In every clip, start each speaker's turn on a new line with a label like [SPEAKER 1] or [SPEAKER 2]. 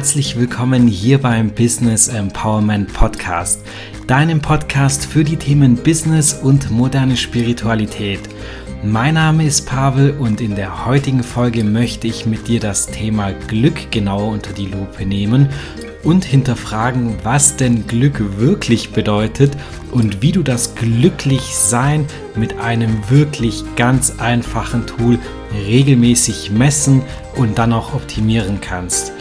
[SPEAKER 1] herzlich willkommen hier beim Business Empowerment Podcast, deinem Podcast für die Themen Business und moderne Spiritualität. Mein Name ist Pavel und in der heutigen Folge möchte ich mit dir das Thema Glück genauer unter die Lupe nehmen und hinterfragen, was denn Glück wirklich bedeutet und wie du das Glücklichsein mit einem wirklich ganz einfachen Tool regelmäßig messen und dann auch optimieren kannst.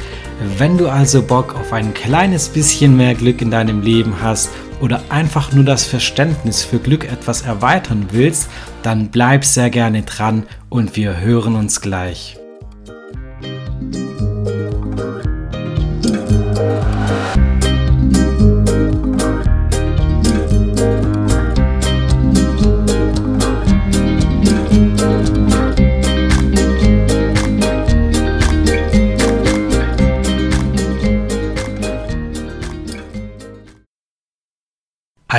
[SPEAKER 1] Wenn du also Bock auf ein kleines bisschen mehr Glück in deinem Leben hast oder einfach nur das Verständnis für Glück etwas erweitern willst, dann bleib sehr gerne dran und wir hören uns gleich.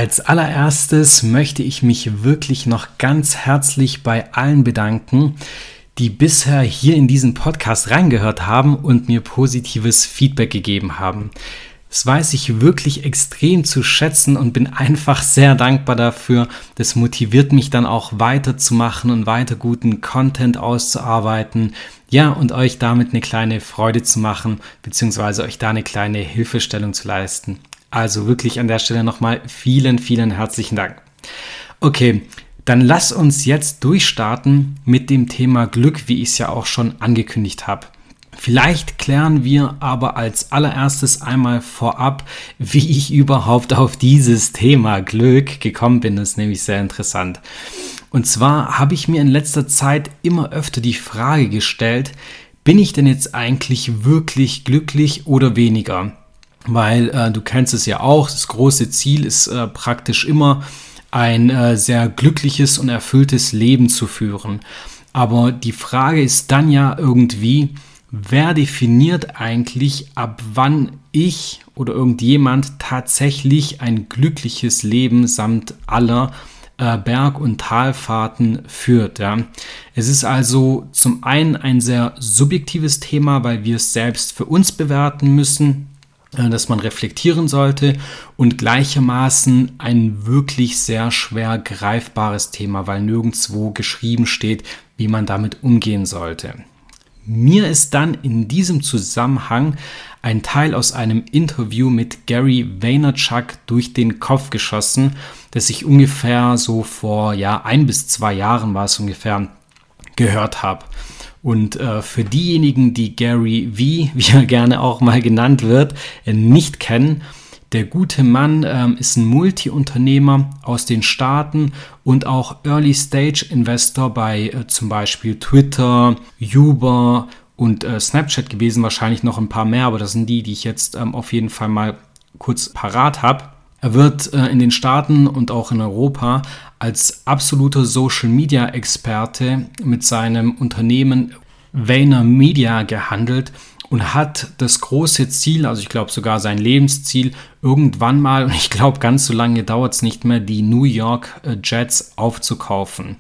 [SPEAKER 1] Als allererstes möchte ich mich wirklich noch ganz herzlich bei allen bedanken, die bisher hier in diesen Podcast reingehört haben und mir positives Feedback gegeben haben. Das weiß ich wirklich extrem zu schätzen und bin einfach sehr dankbar dafür. Das motiviert mich dann auch weiterzumachen und weiter guten Content auszuarbeiten. Ja, und euch damit eine kleine Freude zu machen, beziehungsweise euch da eine kleine Hilfestellung zu leisten. Also wirklich an der Stelle nochmal vielen, vielen herzlichen Dank. Okay, dann lass uns jetzt durchstarten mit dem Thema Glück, wie ich es ja auch schon angekündigt habe. Vielleicht klären wir aber als allererstes einmal vorab, wie ich überhaupt auf dieses Thema Glück gekommen bin. Das ist nämlich sehr interessant. Und zwar habe ich mir in letzter Zeit immer öfter die Frage gestellt, bin ich denn jetzt eigentlich wirklich glücklich oder weniger? Weil äh, du kennst es ja auch, das große Ziel ist äh, praktisch immer ein äh, sehr glückliches und erfülltes Leben zu führen. Aber die Frage ist dann ja irgendwie, wer definiert eigentlich, ab wann ich oder irgendjemand tatsächlich ein glückliches Leben samt aller äh, Berg- und Talfahrten führt. Ja. Es ist also zum einen ein sehr subjektives Thema, weil wir es selbst für uns bewerten müssen. Äh, dass man reflektieren sollte und gleichermaßen ein wirklich sehr schwer greifbares Thema, weil nirgendwo geschrieben steht, wie man damit umgehen sollte. Mir ist dann in diesem Zusammenhang ein Teil aus einem Interview mit Gary Vaynerchuk durch den Kopf geschossen, das ich ungefähr so vor ja ein bis zwei Jahren war es ungefähr gehört habe. Und äh, für diejenigen, die Gary V, wie er gerne auch mal genannt wird, äh, nicht kennen, der gute Mann ähm, ist ein Multi-Unternehmer aus den Staaten und auch Early-Stage-Investor bei äh, zum Beispiel Twitter, Uber und äh, Snapchat gewesen, wahrscheinlich noch ein paar mehr, aber das sind die, die ich jetzt ähm, auf jeden Fall mal kurz parat habe. Er wird äh, in den Staaten und auch in Europa als absoluter Social-Media-Experte mit seinem Unternehmen Vayner Media gehandelt und hat das große Ziel, also ich glaube sogar sein Lebensziel, irgendwann mal, und ich glaube ganz so lange dauert es nicht mehr, die New York äh, Jets aufzukaufen.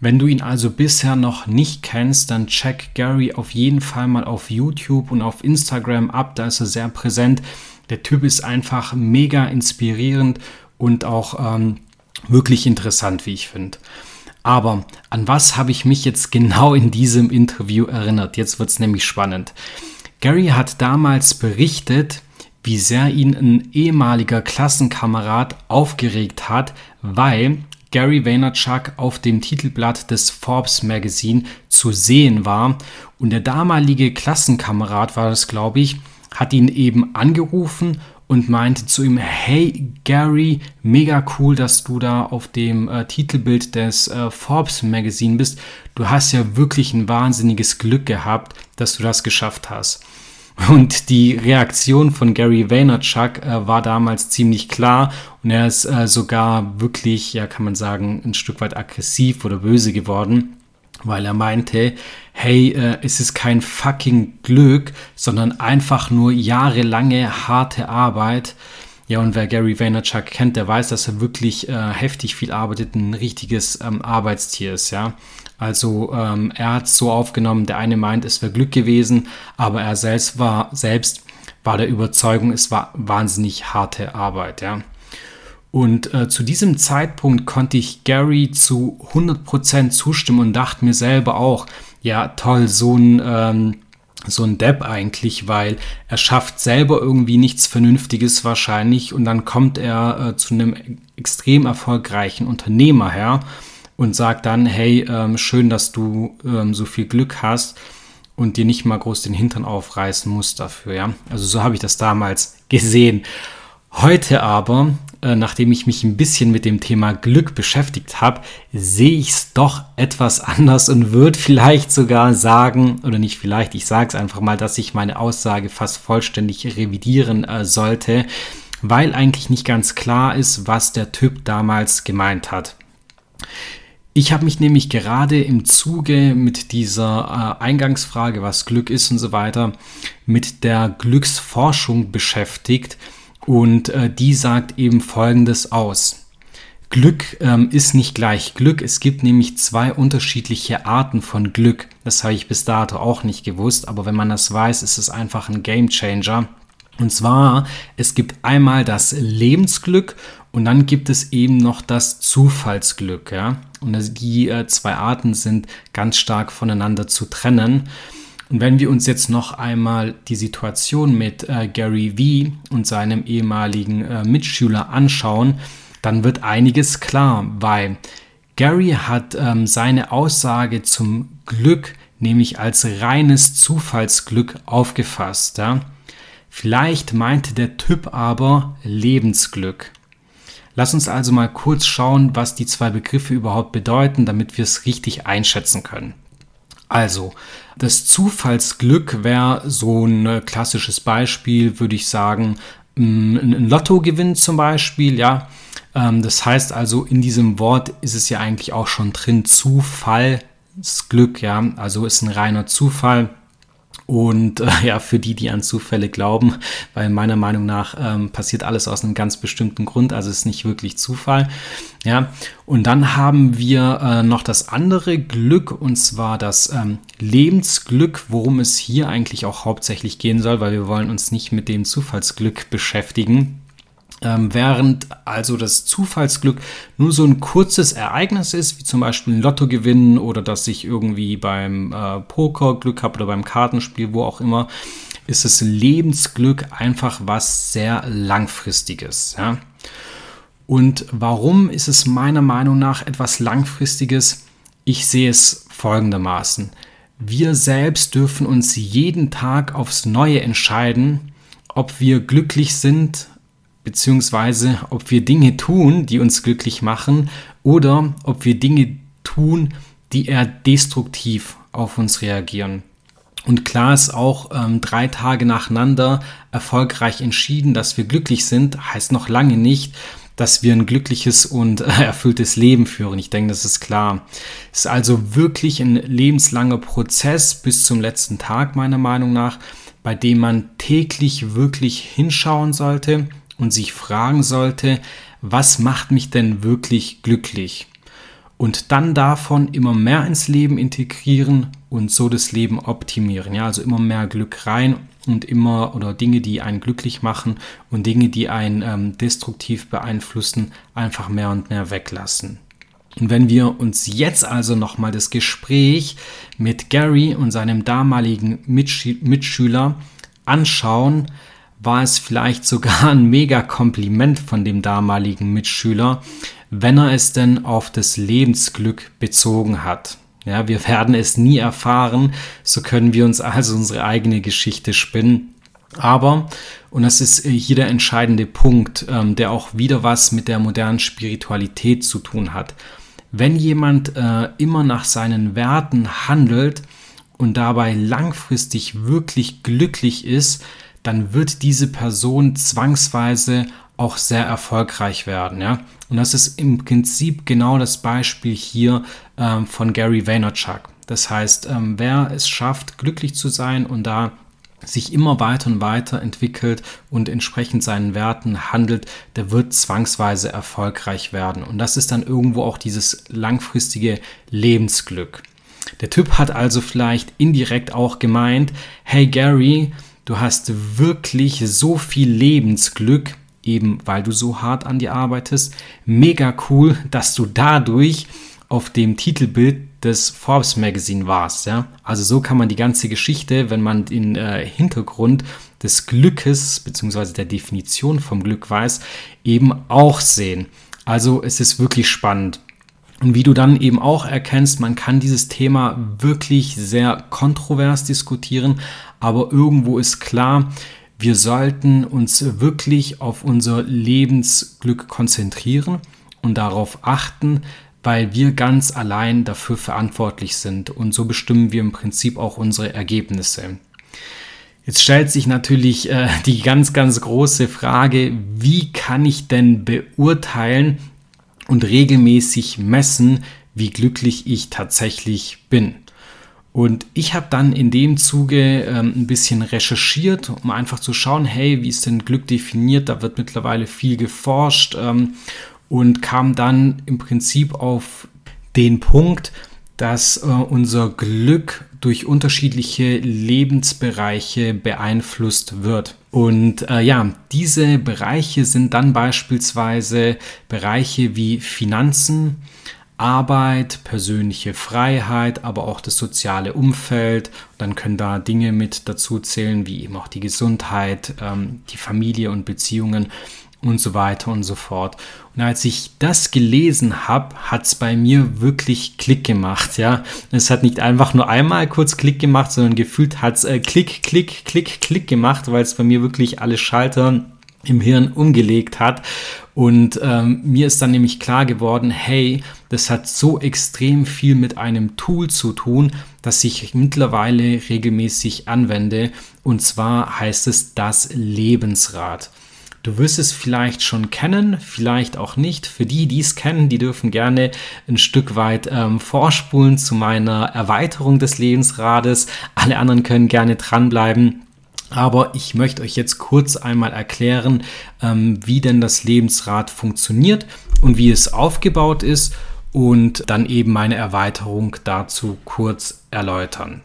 [SPEAKER 1] Wenn du ihn also bisher noch nicht kennst, dann check Gary auf jeden Fall mal auf YouTube und auf Instagram ab, da ist er sehr präsent. Der Typ ist einfach mega inspirierend und auch ähm, wirklich interessant, wie ich finde. Aber an was habe ich mich jetzt genau in diesem Interview erinnert? Jetzt wird es nämlich spannend. Gary hat damals berichtet, wie sehr ihn ein ehemaliger Klassenkamerad aufgeregt hat, weil Gary Vaynerchuk auf dem Titelblatt des Forbes Magazine zu sehen war und der damalige Klassenkamerad war das, glaube ich, hat ihn eben angerufen und meinte zu ihm, hey Gary, mega cool, dass du da auf dem äh, Titelbild des äh, Forbes Magazine bist. Du hast ja wirklich ein wahnsinniges Glück gehabt, dass du das geschafft hast. Und die Reaktion von Gary Vaynerchuk äh, war damals ziemlich klar und er ist äh, sogar wirklich, ja kann man sagen, ein Stück weit aggressiv oder böse geworden weil er meinte, hey, äh, es ist kein fucking Glück, sondern einfach nur jahrelange harte Arbeit. Ja, und wer Gary Vaynerchuk kennt, der weiß, dass er wirklich äh, heftig viel arbeitet, ein richtiges ähm, Arbeitstier ist, ja. Also ähm, er hat es so aufgenommen, der eine meint, es wäre Glück gewesen, aber er selbst war selbst war der Überzeugung, es war wahnsinnig harte Arbeit, ja. Und äh, zu diesem Zeitpunkt konnte ich Gary zu 100% zustimmen und dachte mir selber auch, ja toll, so ein, ähm, so ein Depp eigentlich, weil er schafft selber irgendwie nichts Vernünftiges wahrscheinlich und dann kommt er äh, zu einem extrem erfolgreichen Unternehmer her und sagt dann, hey, ähm, schön, dass du ähm, so viel Glück hast und dir nicht mal groß den Hintern aufreißen musst dafür, ja. Also so habe ich das damals gesehen. Heute aber, äh, nachdem ich mich ein bisschen mit dem Thema Glück beschäftigt habe, sehe ich es doch etwas anders und würde vielleicht sogar sagen, oder nicht vielleicht, ich sage es einfach mal, dass ich meine Aussage fast vollständig revidieren äh, sollte, weil eigentlich nicht ganz klar ist, was der Typ damals gemeint hat. Ich habe mich nämlich gerade im Zuge mit dieser äh, Eingangsfrage, was Glück ist und so weiter, mit der Glücksforschung beschäftigt und äh, die sagt eben Folgendes aus. Glück ähm, ist nicht gleich Glück. Es gibt nämlich zwei unterschiedliche Arten von Glück. Das habe ich bis dato auch nicht gewusst, aber wenn man das weiß, ist es einfach ein Game Changer. Und zwar, es gibt einmal das Lebensglück und dann gibt es eben noch das Zufallsglück. Ja? Und die äh, zwei Arten sind ganz stark voneinander zu trennen. Und wenn wir uns jetzt noch einmal die Situation mit äh, Gary Vee und seinem ehemaligen äh, Mitschüler anschauen, dann wird einiges klar, weil Gary hat ähm, seine Aussage zum Glück nämlich als reines Zufallsglück aufgefasst. Ja? Vielleicht meinte der Typ aber Lebensglück. Lass uns also mal kurz schauen, was die zwei Begriffe überhaupt bedeuten, damit wir es richtig einschätzen können. Also, das Zufallsglück wäre so ein äh, klassisches Beispiel, würde ich sagen, ein Lottogewinn zum Beispiel, ja. Ähm, das heißt also, in diesem Wort ist es ja eigentlich auch schon drin, Zufallsglück, ja. Also ist ein reiner Zufall. Und äh, ja, für die, die an Zufälle glauben, weil meiner Meinung nach ähm, passiert alles aus einem ganz bestimmten Grund, also ist nicht wirklich Zufall. Ja, und dann haben wir äh, noch das andere Glück und zwar das ähm, Lebensglück, worum es hier eigentlich auch hauptsächlich gehen soll, weil wir wollen uns nicht mit dem Zufallsglück beschäftigen. Ähm, während also das Zufallsglück nur so ein kurzes Ereignis ist, wie zum Beispiel ein Lottogewinn oder dass ich irgendwie beim äh, Poker Glück habe oder beim Kartenspiel, wo auch immer, ist das Lebensglück einfach was sehr langfristiges. Ja? Und warum ist es meiner Meinung nach etwas langfristiges? Ich sehe es folgendermaßen. Wir selbst dürfen uns jeden Tag aufs Neue entscheiden, ob wir glücklich sind beziehungsweise ob wir Dinge tun, die uns glücklich machen, oder ob wir Dinge tun, die eher destruktiv auf uns reagieren. Und klar ist auch, ähm, drei Tage nacheinander erfolgreich entschieden, dass wir glücklich sind, heißt noch lange nicht, dass wir ein glückliches und äh, erfülltes Leben führen. Ich denke, das ist klar. Es ist also wirklich ein lebenslanger Prozess bis zum letzten Tag, meiner Meinung nach, bei dem man täglich wirklich hinschauen sollte und sich fragen sollte, was macht mich denn wirklich glücklich? Und dann davon immer mehr ins Leben integrieren und so das Leben optimieren. Ja, also immer mehr Glück rein und immer oder Dinge, die einen glücklich machen und Dinge, die einen ähm, destruktiv beeinflussen, einfach mehr und mehr weglassen. Und wenn wir uns jetzt also nochmal das Gespräch mit Gary und seinem damaligen Mitsch Mitschüler anschauen, war es vielleicht sogar ein mega Kompliment von dem damaligen Mitschüler, wenn er es denn auf das Lebensglück bezogen hat. Ja, wir werden es nie erfahren, so können wir uns also unsere eigene Geschichte spinnen. Aber, und das ist hier der entscheidende Punkt, ähm, der auch wieder was mit der modernen Spiritualität zu tun hat. Wenn jemand äh, immer nach seinen Werten handelt und dabei langfristig wirklich glücklich ist, dann wird diese Person zwangsweise auch sehr erfolgreich werden. Ja? Und das ist im Prinzip genau das Beispiel hier ähm, von Gary Vaynerchuk. Das heißt, ähm, wer es schafft, glücklich zu sein und da sich immer weiter und weiter entwickelt und entsprechend seinen Werten handelt, der wird zwangsweise erfolgreich werden. Und das ist dann irgendwo auch dieses langfristige Lebensglück. Der Typ hat also vielleicht indirekt auch gemeint, hey Gary, du hast wirklich so viel Lebensglück, eben weil du so hart an dir arbeitest. Mega cool, dass du dadurch auf dem Titelbild des Forbes Magazine warst. Ja? Also so kann man die ganze Geschichte, wenn man den äh, Hintergrund des Glückes bzw. der Definition vom Glück weiß, eben auch sehen. Also es ist wirklich spannend. Und wie du dann eben auch erkennst, man kann dieses Thema wirklich sehr kontrovers diskutieren, aber irgendwo ist klar, wir sollten uns wirklich auf unser Lebensglück konzentrieren und darauf achten, weil wir ganz allein dafür verantwortlich sind und so bestimmen wir im Prinzip auch unsere Ergebnisse. Jetzt stellt sich natürlich äh, die ganz, ganz große Frage, wie kann ich denn beurteilen und regelmäßig messen, wie glücklich ich tatsächlich bin? Und ich habe dann in dem Zuge ähm, ein bisschen recherchiert, um einfach zu schauen, hey, wie ist denn Glück definiert? Da wird mittlerweile viel geforscht ähm, und kam dann im Prinzip auf den Punkt, dass äh, unser Glück durch unterschiedliche Lebensbereiche beeinflusst wird. Und äh, ja, diese Bereiche sind dann beispielsweise Bereiche wie Finanzen, Arbeit, persönliche Freiheit, aber auch das soziale Umfeld. Dann können da Dinge mit dazu zählen, wie eben auch die Gesundheit, ähm, die Familie und Beziehungen und so weiter und so fort. Und als ich das gelesen habe, hat es bei mir wirklich Klick gemacht. Ja, es hat nicht einfach nur einmal kurz Klick gemacht, sondern gefühlt hat es äh, Klick, Klick, Klick, Klick gemacht, weil es bei mir wirklich alle Schalter im Hirn umgelegt hat. Und ähm, mir ist dann nämlich klar geworden, hey, das hat so extrem viel mit einem Tool zu tun, das ich mittlerweile regelmäßig anwende. Und zwar heißt es das Lebensrad. Du wirst es vielleicht schon kennen, vielleicht auch nicht. Für die, die es kennen, die dürfen gerne ein Stück weit ähm, vorspulen zu meiner Erweiterung des Lebensrades. Alle anderen können gerne dranbleiben. Aber ich möchte euch jetzt kurz einmal erklären, ähm, wie denn das Lebensrad funktioniert und wie es aufgebaut ist und dann eben meine Erweiterung dazu kurz erläutern.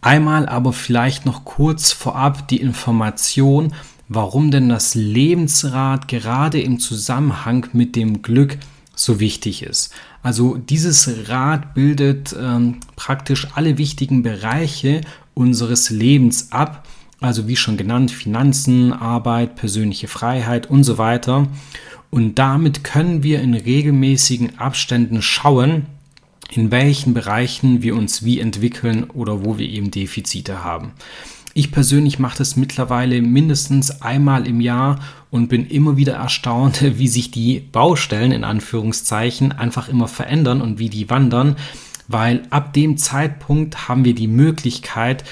[SPEAKER 1] Einmal aber vielleicht noch kurz vorab die Information, warum denn das Lebensrad gerade im Zusammenhang mit dem Glück so wichtig ist. Also dieses Rad bildet ähm, praktisch alle wichtigen Bereiche unseres Lebens ab also wie schon genannt, Finanzen, Arbeit, persönliche Freiheit und so weiter. Und damit können wir in regelmäßigen Abständen schauen, in welchen Bereichen wir uns wie entwickeln oder wo wir eben Defizite haben. Ich persönlich mache das mittlerweile mindestens einmal im Jahr und bin immer wieder erstaunt, wie sich die Baustellen in Anführungszeichen einfach immer verändern und wie die wandern, weil ab dem Zeitpunkt haben wir die Möglichkeit,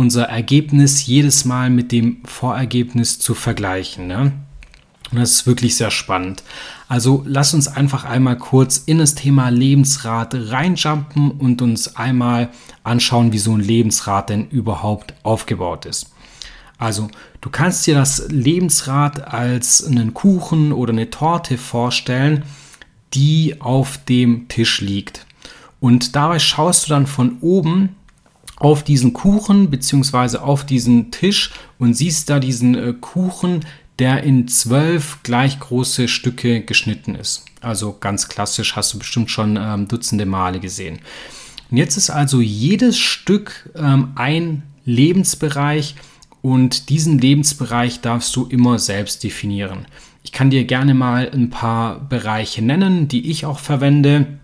[SPEAKER 1] unser Ergebnis jedes Mal mit dem Vorergebnis zu vergleichen. Ne? Und das ist wirklich sehr spannend. Also lass uns einfach einmal kurz in das Thema Lebensrat reinjumpen und uns einmal anschauen, wie so ein Lebensrat denn überhaupt aufgebaut ist. Also du kannst dir das Lebensrad als einen Kuchen oder eine Torte vorstellen, die auf dem Tisch liegt. Und dabei schaust du dann von oben auf diesen Kuchen beziehungsweise auf diesen Tisch und siehst da diesen äh, Kuchen, der in zwölf gleich große Stücke geschnitten ist. Also ganz klassisch, hast du bestimmt schon ähm, dutzende Male gesehen. Und jetzt ist also jedes Stück ähm, ein Lebensbereich und diesen Lebensbereich darfst du immer selbst definieren. Ich kann dir gerne mal ein paar Bereiche nennen, die ich auch verwende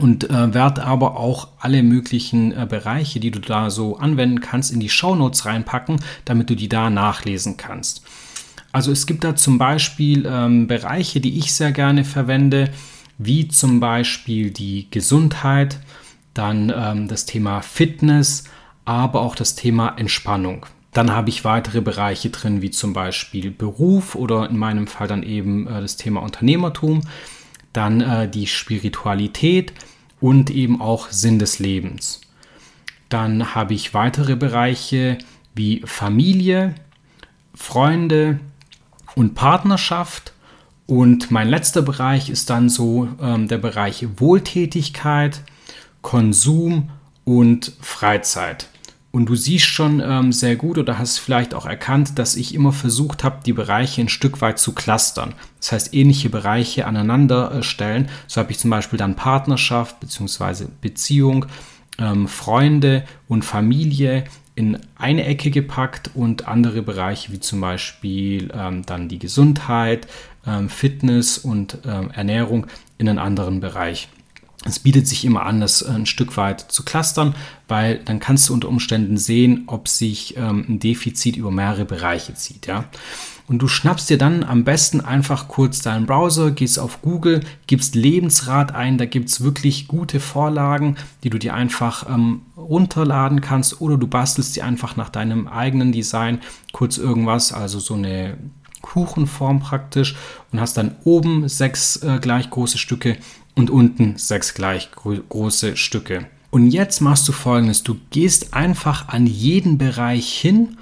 [SPEAKER 1] und äh, werde aber auch alle möglichen äh, Bereiche, die du da so anwenden kannst, in die Shownotes reinpacken, damit du die da nachlesen kannst. Also es gibt da zum Beispiel ähm, Bereiche, die ich sehr gerne verwende, wie zum Beispiel die Gesundheit, dann ähm, das Thema Fitness, aber auch das Thema Entspannung. Dann habe ich weitere Bereiche drin, wie zum Beispiel Beruf oder in meinem Fall dann eben äh, das Thema Unternehmertum dann äh, die Spiritualität und eben auch Sinn des Lebens. Dann habe ich weitere Bereiche wie Familie, Freunde und Partnerschaft. Und mein letzter Bereich ist dann so ähm, der Bereich Wohltätigkeit, Konsum und Freizeit. Und du siehst schon ähm, sehr gut oder hast vielleicht auch erkannt, dass ich immer versucht habe, die Bereiche ein Stück weit zu clustern. Das heißt, ähnliche Bereiche aneinander äh, stellen. So habe ich zum Beispiel dann Partnerschaft bzw. Beziehung, ähm, Freunde und Familie in eine Ecke gepackt und andere Bereiche wie zum Beispiel ähm, dann die Gesundheit, ähm, Fitness und ähm, Ernährung in einen anderen Bereich. Es bietet sich immer an, das ein Stück weit zu clustern, weil dann kannst du unter Umständen sehen, ob sich ähm, ein Defizit über mehrere Bereiche zieht. Ja? Und du schnappst dir dann am besten einfach kurz deinen Browser, gehst auf Google, gibst Lebensrat ein, da gibt es wirklich gute Vorlagen, die du dir einfach ähm, runterladen kannst oder du bastelst dir einfach nach deinem eigenen Design kurz irgendwas, also so eine Kuchenform praktisch und hast dann oben sechs äh, gleich große Stücke und unten sechs gleich große Stücke. Und jetzt machst du folgendes: Du gehst einfach an jeden Bereich hin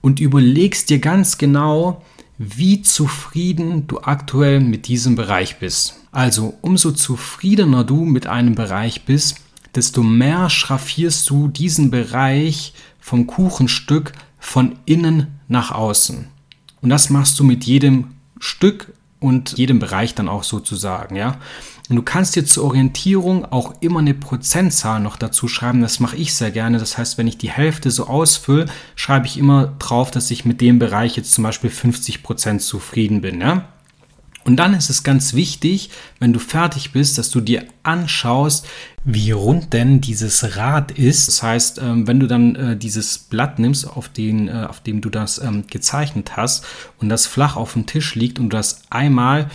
[SPEAKER 1] und überlegst dir ganz genau, wie zufrieden du aktuell mit diesem Bereich bist. Also umso zufriedener du mit einem Bereich bist, desto mehr schraffierst du diesen Bereich vom Kuchenstück von innen nach außen. Und das machst du mit jedem Stück und jedem Bereich dann auch sozusagen, ja. Und du kannst dir zur Orientierung auch immer eine Prozentzahl noch dazu schreiben. Das mache ich sehr gerne. Das heißt, wenn ich die Hälfte so ausfülle, schreibe ich immer drauf, dass ich mit dem Bereich jetzt zum Beispiel 50 Prozent zufrieden bin. Ja? Und dann ist es ganz wichtig, wenn du fertig bist, dass du dir anschaust, wie rund denn dieses Rad ist. Das heißt, ähm, wenn du dann äh, dieses Blatt nimmst, auf, den, äh, auf dem du das ähm, gezeichnet hast und das flach auf dem Tisch liegt und du das einmal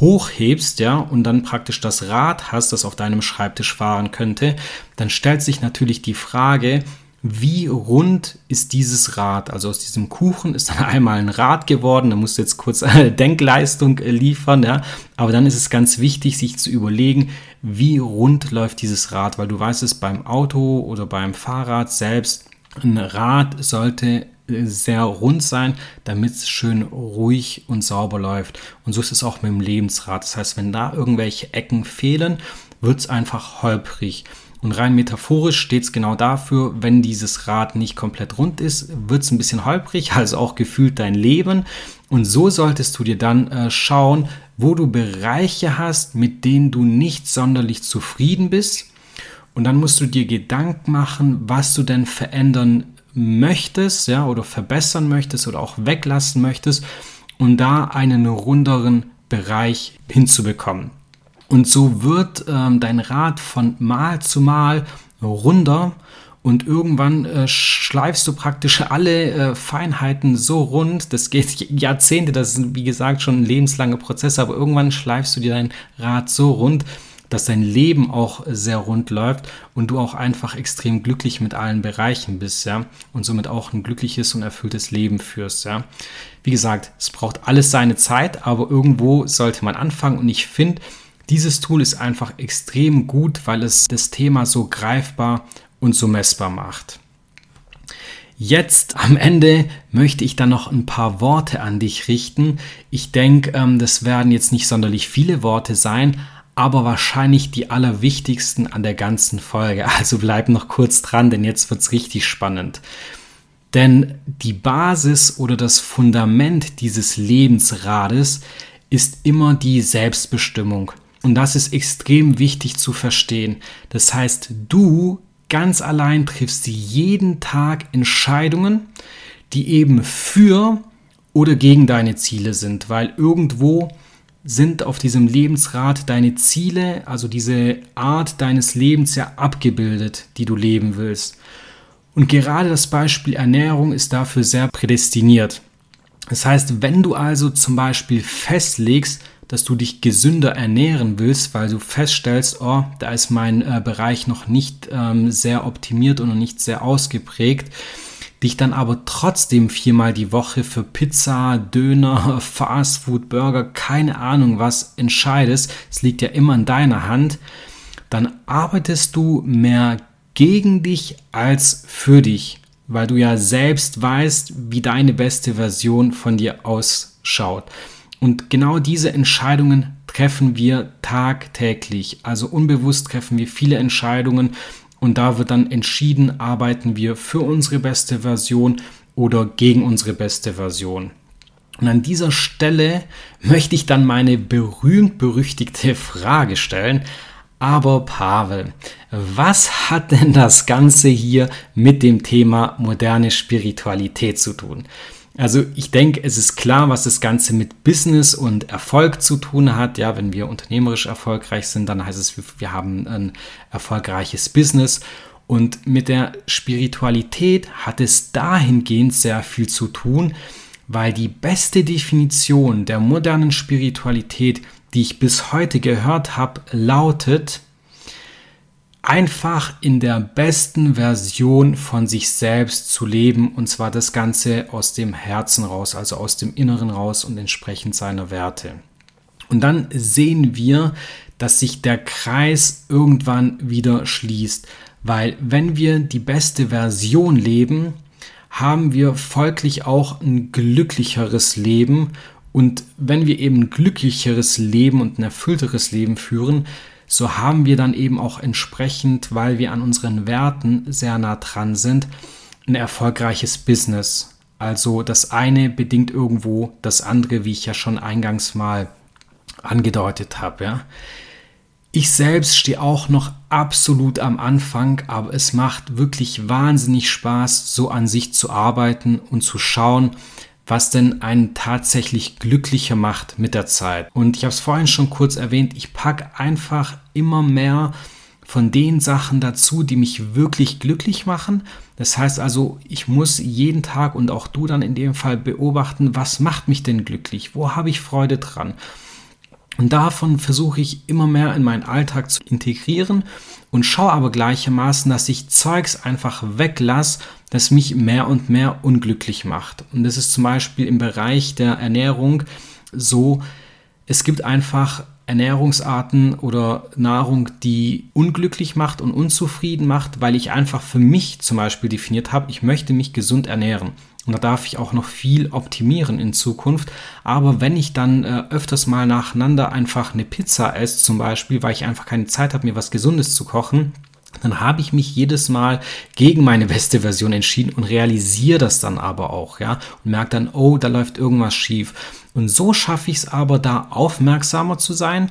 [SPEAKER 1] hochhebst, ja, und dann praktisch das Rad hast, das auf deinem Schreibtisch fahren könnte, dann stellt sich natürlich die Frage, wie rund ist dieses Rad? Also aus diesem Kuchen ist dann einmal ein Rad geworden, da musst du jetzt kurz eine Denkleistung äh, liefern, ja. Aber dann ist es ganz wichtig, sich zu überlegen, wie rund läuft dieses Rad, weil du weißt es beim Auto oder beim Fahrrad selbst, ein Rad sollte sehr rund sein, damit es schön ruhig und sauber läuft. Und so ist es auch mit dem Lebensrad. Das heißt, wenn da irgendwelche Ecken fehlen, wird es einfach holprig. Und rein metaphorisch steht es genau dafür, wenn dieses Rad nicht komplett rund ist, wird es ein bisschen holprig, also auch gefühlt dein Leben. Und so solltest du dir dann äh, schauen, wo du Bereiche hast, mit denen du nicht sonderlich zufrieden bist. Und dann musst du dir Gedanken machen, was du denn verändern möchtest, ja, oder verbessern möchtest oder auch weglassen möchtest, um da einen runderen Bereich hinzubekommen. Und so wird ähm, dein Rad von Mal zu Mal runder und irgendwann äh, schleifst du praktisch alle äh, Feinheiten so rund. Das geht Jahrzehnte, das ist wie gesagt schon ein lebenslanger Prozess, aber irgendwann schleifst du dir dein Rad so rund, dass dein Leben auch sehr rund läuft und du auch einfach extrem glücklich mit allen Bereichen bist, ja, und somit auch ein glückliches und erfülltes Leben führst, ja. Wie gesagt, es braucht alles seine Zeit, aber irgendwo sollte man anfangen und ich finde, dieses Tool ist einfach extrem gut, weil es das Thema so greifbar und so messbar macht. Jetzt am Ende möchte ich dann noch ein paar Worte an dich richten. Ich denke, ähm, das werden jetzt nicht sonderlich viele Worte sein, aber wahrscheinlich die allerwichtigsten an der ganzen Folge. Also bleib noch kurz dran, denn jetzt wird es richtig spannend. Denn die Basis oder das Fundament dieses Lebensrades ist immer die Selbstbestimmung. Und das ist extrem wichtig zu verstehen. Das heißt, du ganz allein triffst jeden Tag Entscheidungen, die eben für oder gegen deine Ziele sind, weil irgendwo sind auf diesem Lebensrad deine Ziele, also diese Art deines Lebens ja abgebildet, die du leben willst. Und gerade das Beispiel Ernährung ist dafür sehr prädestiniert. Das heißt, wenn du also zum Beispiel festlegst, dass du dich gesünder ernähren willst, weil du feststellst, oh, da ist mein äh, Bereich noch nicht ähm, sehr optimiert und noch nicht sehr ausgeprägt, dich dann aber trotzdem viermal die Woche für Pizza, Döner, Fastfood, Burger, keine Ahnung was entscheidest, es liegt ja immer in deiner Hand, dann arbeitest du mehr gegen dich als für dich, weil du ja selbst weißt, wie deine beste Version von dir ausschaut. Und genau diese Entscheidungen treffen wir tagtäglich. Also unbewusst treffen wir viele Entscheidungen und da wird dann entschieden, arbeiten wir für unsere beste Version oder gegen unsere beste Version. Und an dieser Stelle möchte ich dann meine berühmt-berüchtigte Frage stellen. Aber Pavel, was hat denn das Ganze hier mit dem Thema moderne Spiritualität zu tun? Also ich denke, es ist klar, was das Ganze mit Business und Erfolg zu tun hat. Ja, wenn wir unternehmerisch erfolgreich sind, dann heißt es, wir haben ein erfolgreiches Business. Und mit der Spiritualität hat es dahingehend sehr viel zu tun, weil die beste Definition der modernen Spiritualität, die ich bis heute gehört habe, lautet, einfach in der besten Version von sich selbst zu leben und zwar das Ganze aus dem Herzen raus, also aus dem Inneren raus und entsprechend seiner Werte. Und dann sehen wir, dass sich der Kreis irgendwann wieder schließt, weil wenn wir die beste Version leben, haben wir folglich auch ein glücklicheres Leben und wenn wir eben ein glücklicheres Leben und ein erfüllteres Leben führen, so haben wir dann eben auch entsprechend, weil wir an unseren Werten sehr nah dran sind, ein erfolgreiches Business. Also das eine bedingt irgendwo das andere, wie ich ja schon eingangs mal angedeutet habe. Ja. Ich selbst stehe auch noch absolut am Anfang, aber es macht wirklich wahnsinnig Spaß, so an sich zu arbeiten und zu schauen, was denn einen tatsächlich glücklicher macht mit der Zeit. Und ich habe es vorhin schon kurz erwähnt, ich packe einfach immer mehr von den Sachen dazu, die mich wirklich glücklich machen. Das heißt also, ich muss jeden Tag und auch du dann in dem Fall beobachten, was macht mich denn glücklich? Wo habe ich Freude dran? Und davon versuche ich immer mehr in meinen Alltag zu integrieren und schaue aber gleichermaßen, dass ich Zeugs einfach weglasse, das mich mehr und mehr unglücklich macht. Und das ist zum Beispiel im Bereich der Ernährung so, es gibt einfach Ernährungsarten oder Nahrung, die unglücklich macht und unzufrieden macht, weil ich einfach für mich zum Beispiel definiert habe, ich möchte mich gesund ernähren. Und da darf ich auch noch viel optimieren in Zukunft. Aber wenn ich dann äh, öfters mal nacheinander einfach eine Pizza esse, zum Beispiel, weil ich einfach keine Zeit habe, mir was Gesundes zu kochen, dann habe ich mich jedes Mal gegen meine beste Version entschieden und realisiere das dann aber auch, ja, und merke dann, oh, da läuft irgendwas schief. Und so schaffe ich es aber, da aufmerksamer zu sein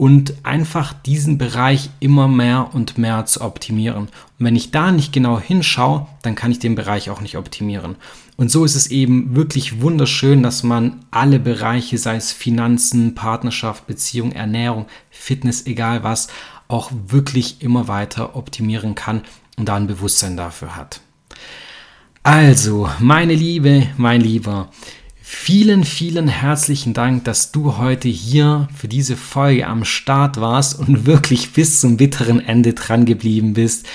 [SPEAKER 1] und einfach diesen Bereich immer mehr und mehr zu optimieren. Und wenn ich da nicht genau hinschaue, dann kann ich den Bereich auch nicht optimieren. Und so ist es eben wirklich wunderschön, dass man alle Bereiche, sei es Finanzen, Partnerschaft, Beziehung, Ernährung, Fitness, egal was, auch wirklich immer weiter optimieren kann und da ein Bewusstsein dafür hat. Also, meine Liebe, mein Lieber, vielen, vielen herzlichen Dank, dass du heute hier für diese Folge am Start warst und wirklich bis zum bitteren Ende dran geblieben bist.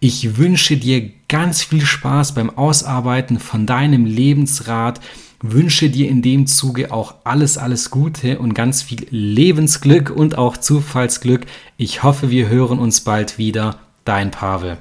[SPEAKER 1] Ich wünsche dir ganz viel Spaß beim Ausarbeiten von deinem Lebensrat wünsche dir in dem Zuge auch alles, alles Gute und ganz viel Lebensglück und auch Zufallsglück. Ich hoffe, wir hören uns bald wieder. Dein Pavel.